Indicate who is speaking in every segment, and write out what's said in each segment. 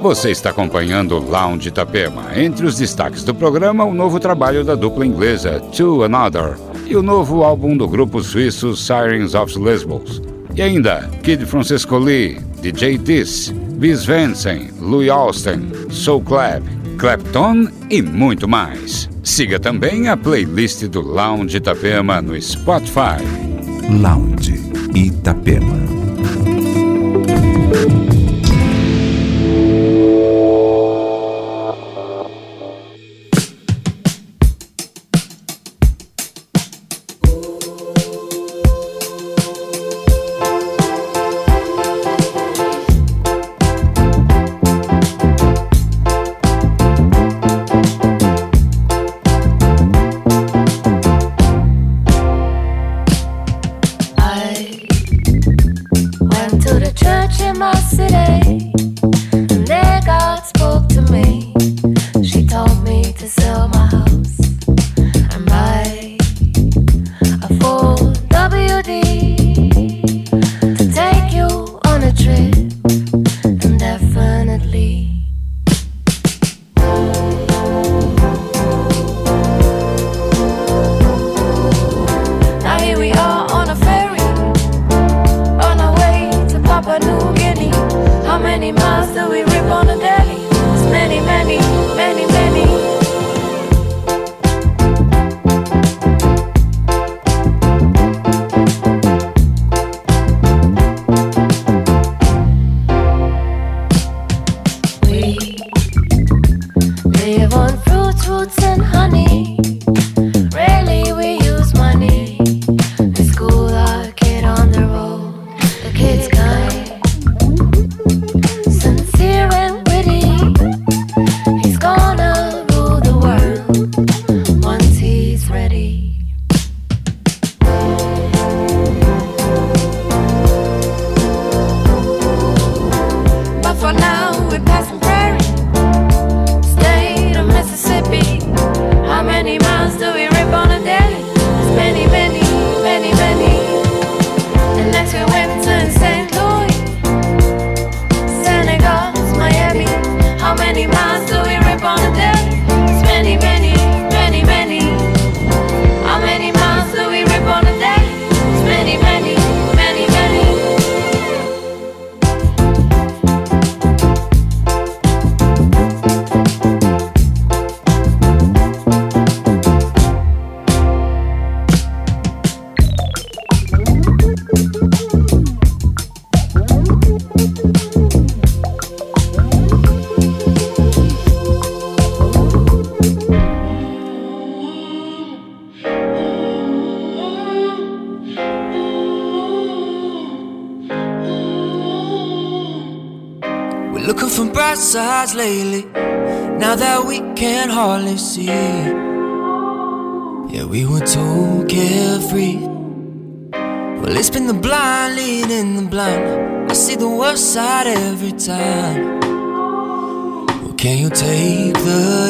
Speaker 1: Você está acompanhando o Lounge Itapema. Entre os destaques do programa, o novo trabalho da dupla inglesa To Another e o novo álbum do grupo suíço Sirens of Lesbos. E ainda Kid Francisco Lee, DJ Diss, Bis Vensen, Louis Austin, Soul Clap, Clapton e muito mais. Siga também a playlist do Lounge Itapema no Spotify.
Speaker 2: Lounge Itapema.
Speaker 3: Lately. Now that we can hardly see. Yeah, we were too carefree. Well, it's been the blind leading the blind. I see the worst side every time. Well, can you take the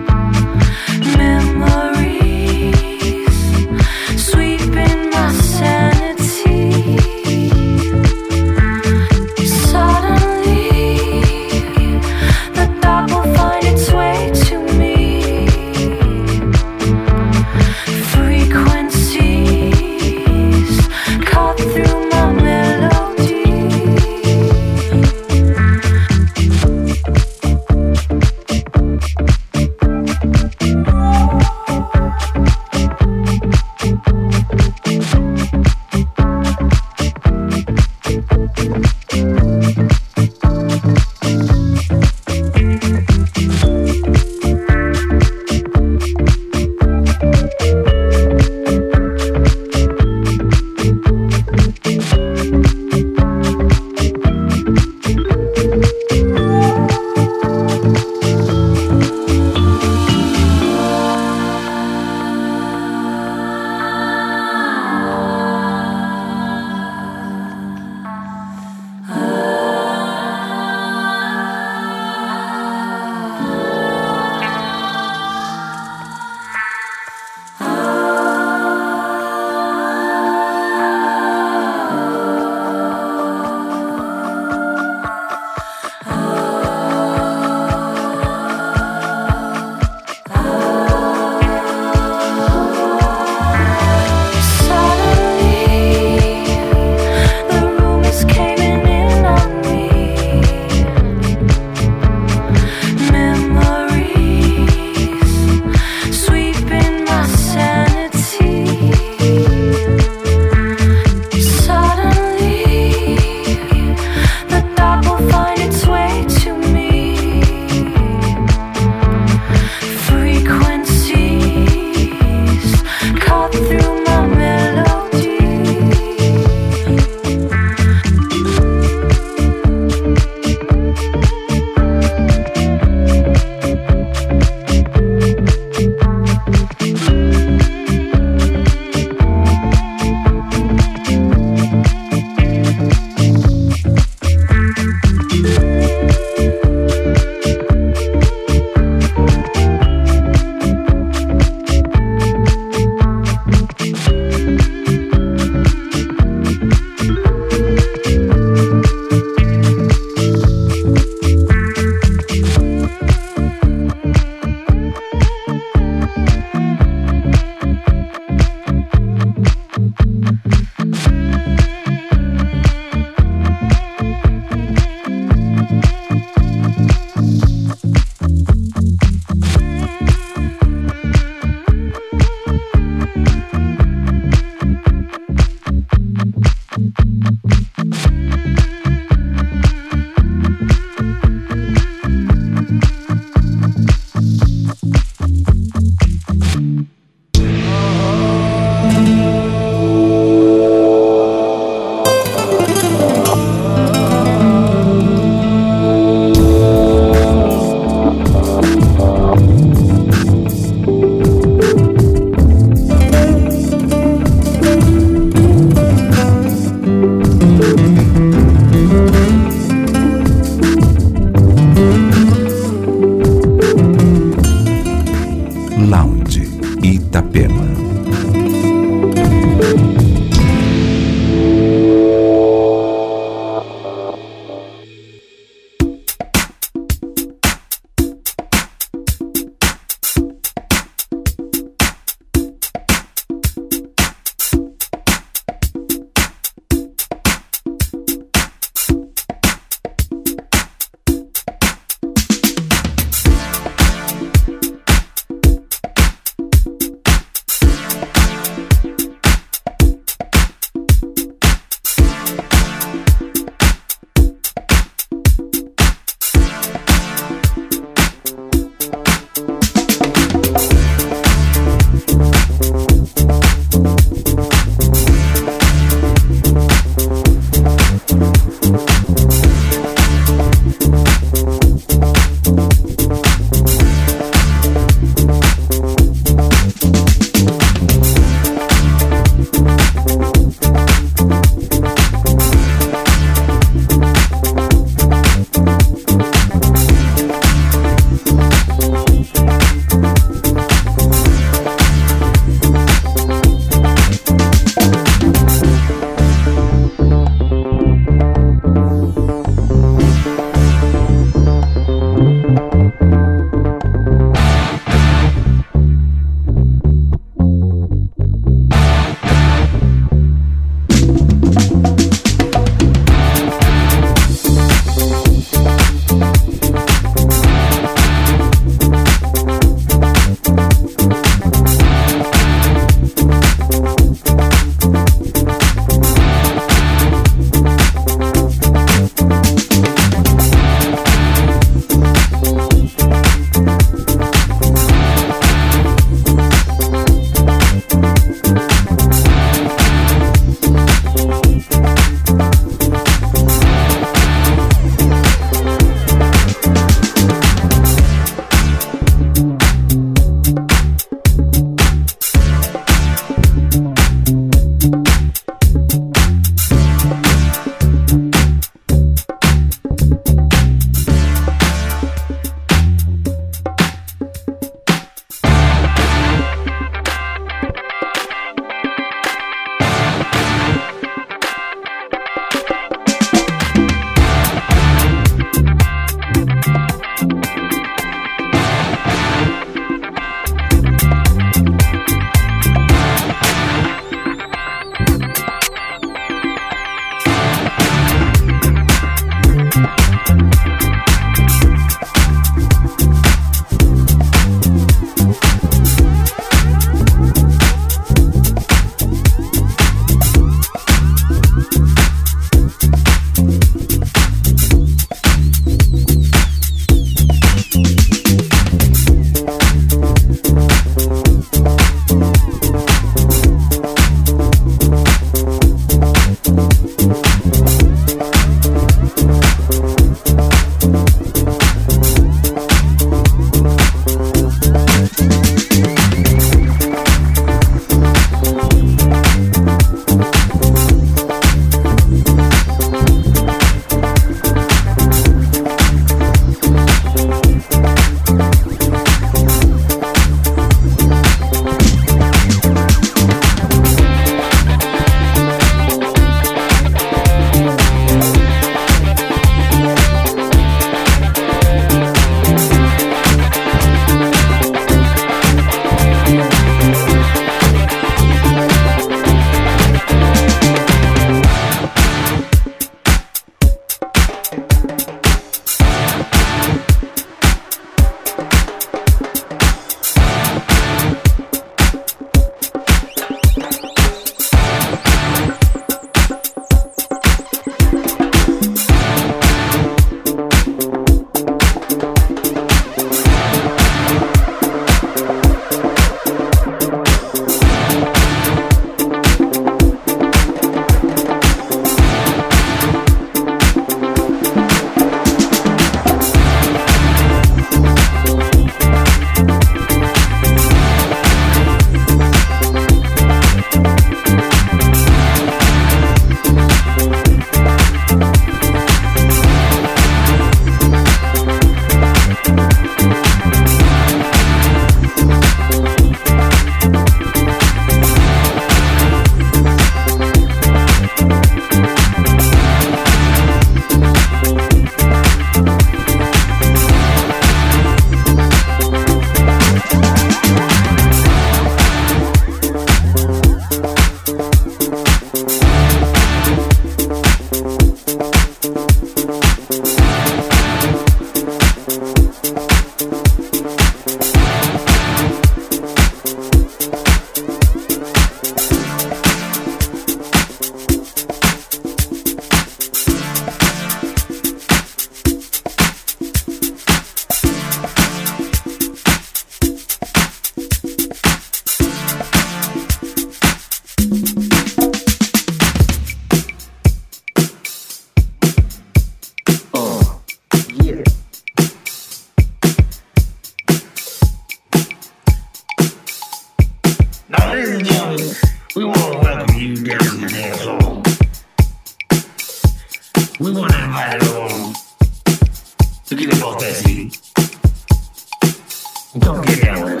Speaker 3: Don't get down.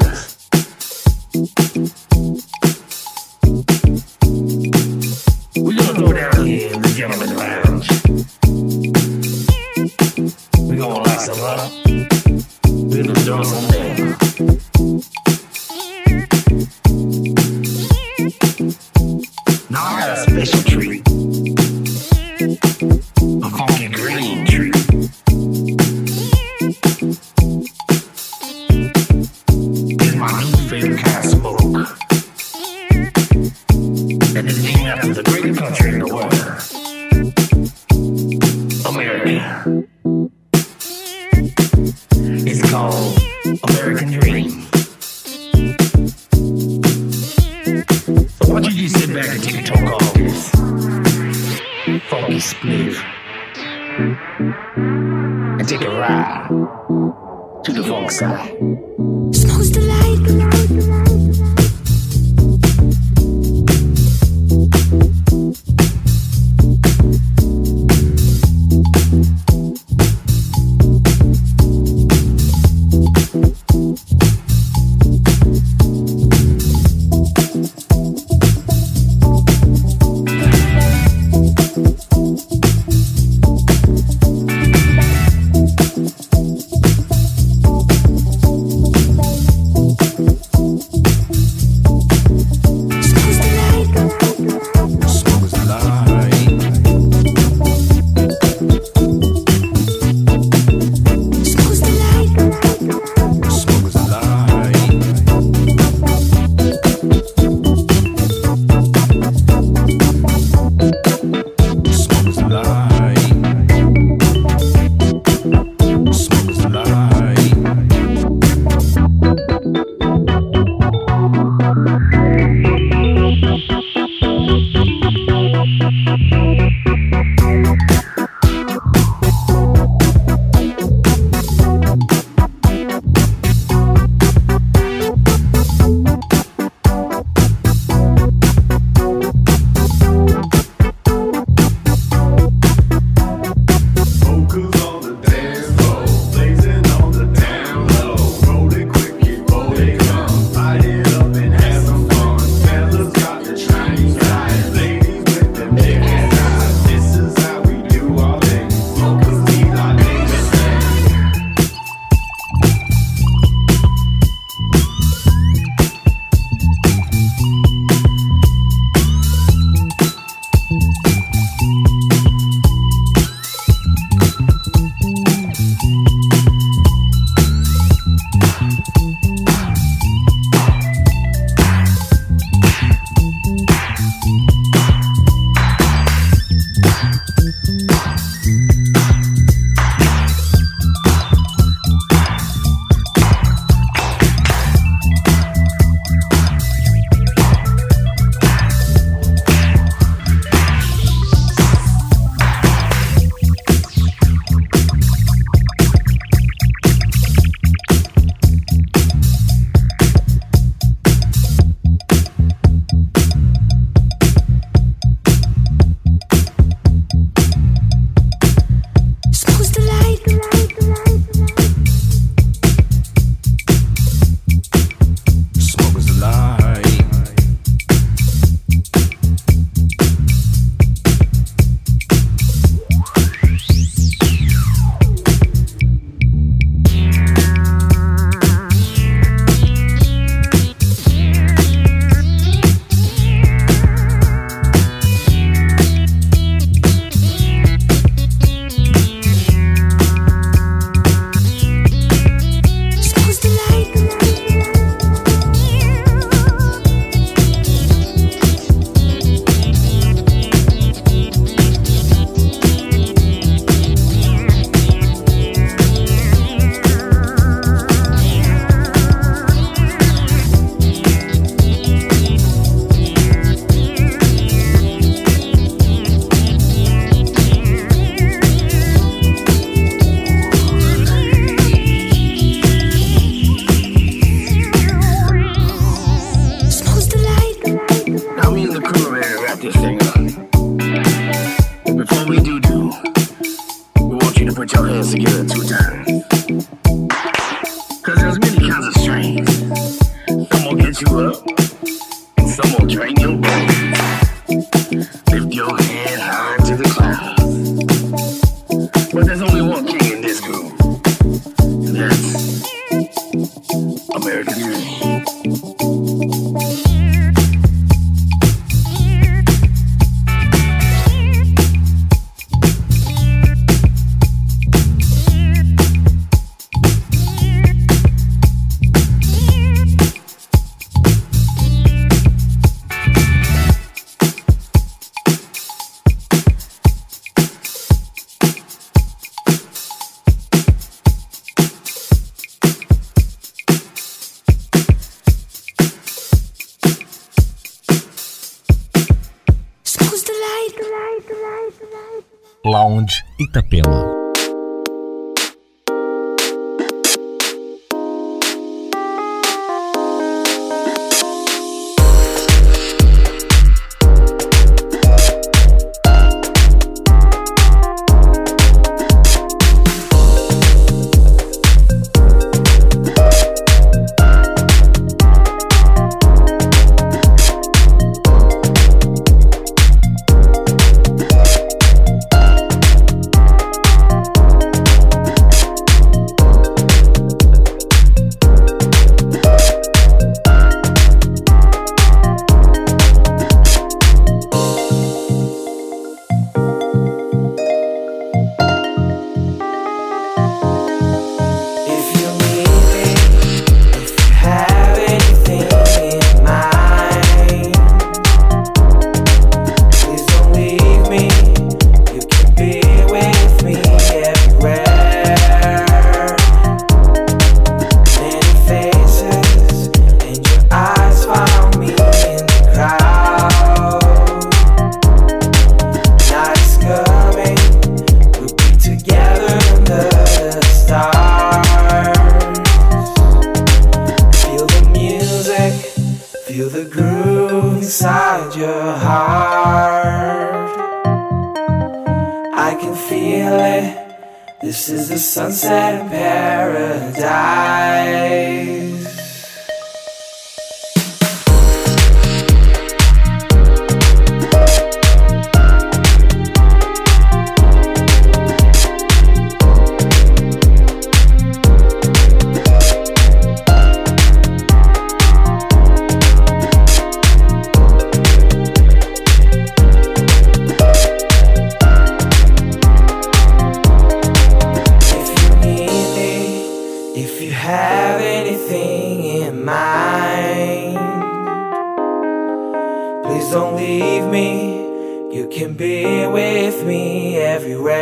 Speaker 3: leave me. You can be with me everywhere.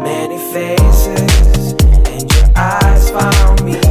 Speaker 3: Many faces, and your eyes found me.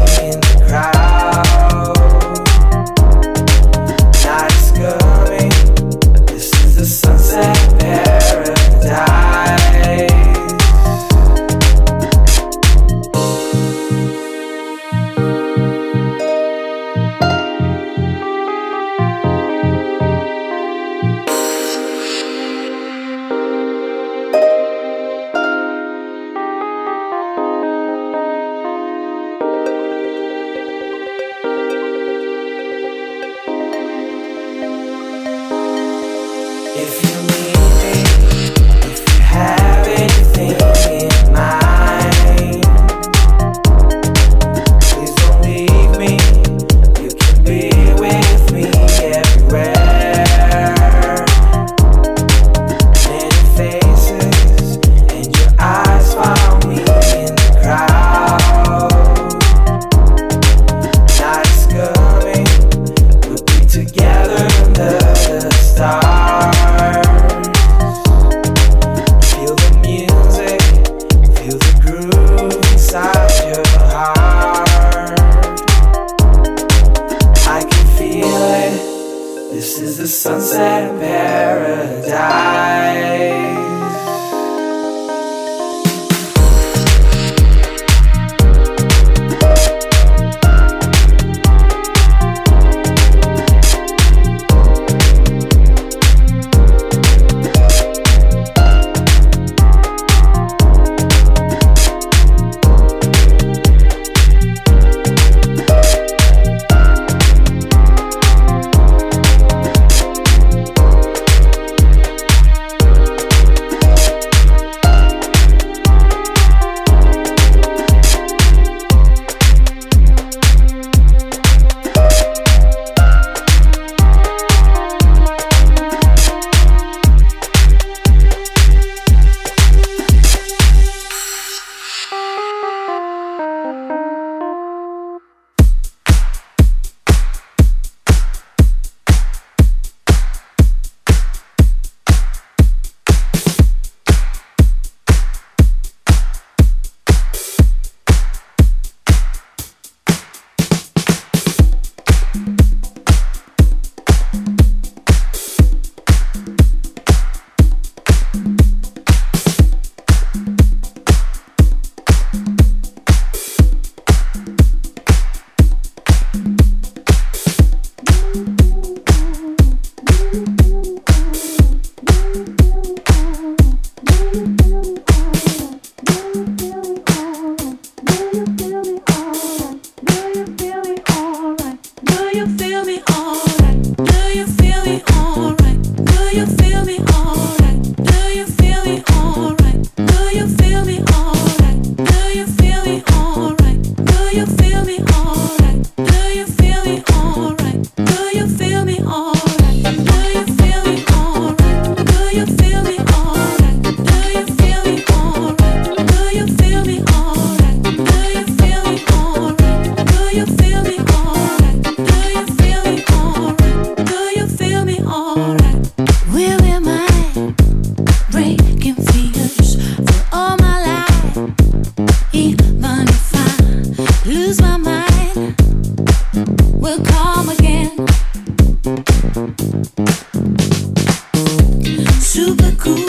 Speaker 4: Itapema.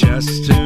Speaker 5: just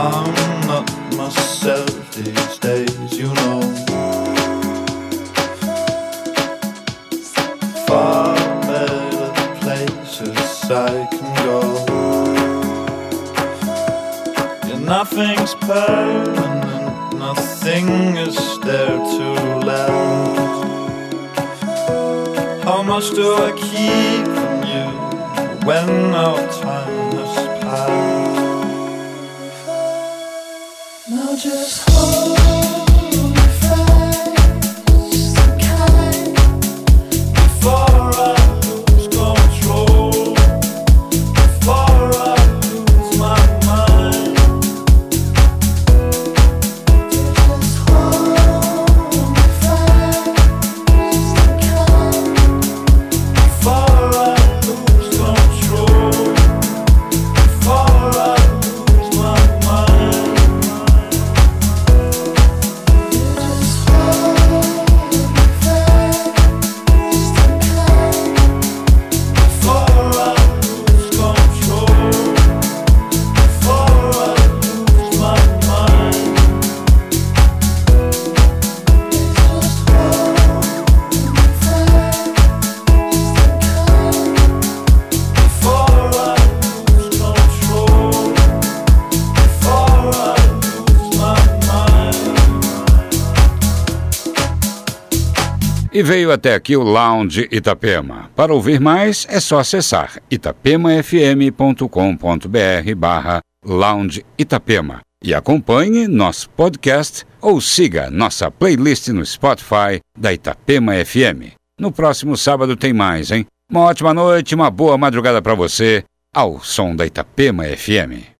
Speaker 5: I'm
Speaker 6: not myself these days, you know. Far better places I can go. Nothing's permanent, nothing is there to last. How much do I keep from you when our time has passed? Just hold
Speaker 1: veio até aqui o Lounge Itapema. Para ouvir mais, é só acessar itapemafm.com.br barra Lounge Itapema. E acompanhe nosso podcast ou siga nossa playlist no Spotify da Itapema FM. No próximo sábado tem mais, hein? Uma ótima noite, uma boa madrugada para você, ao som da Itapema FM.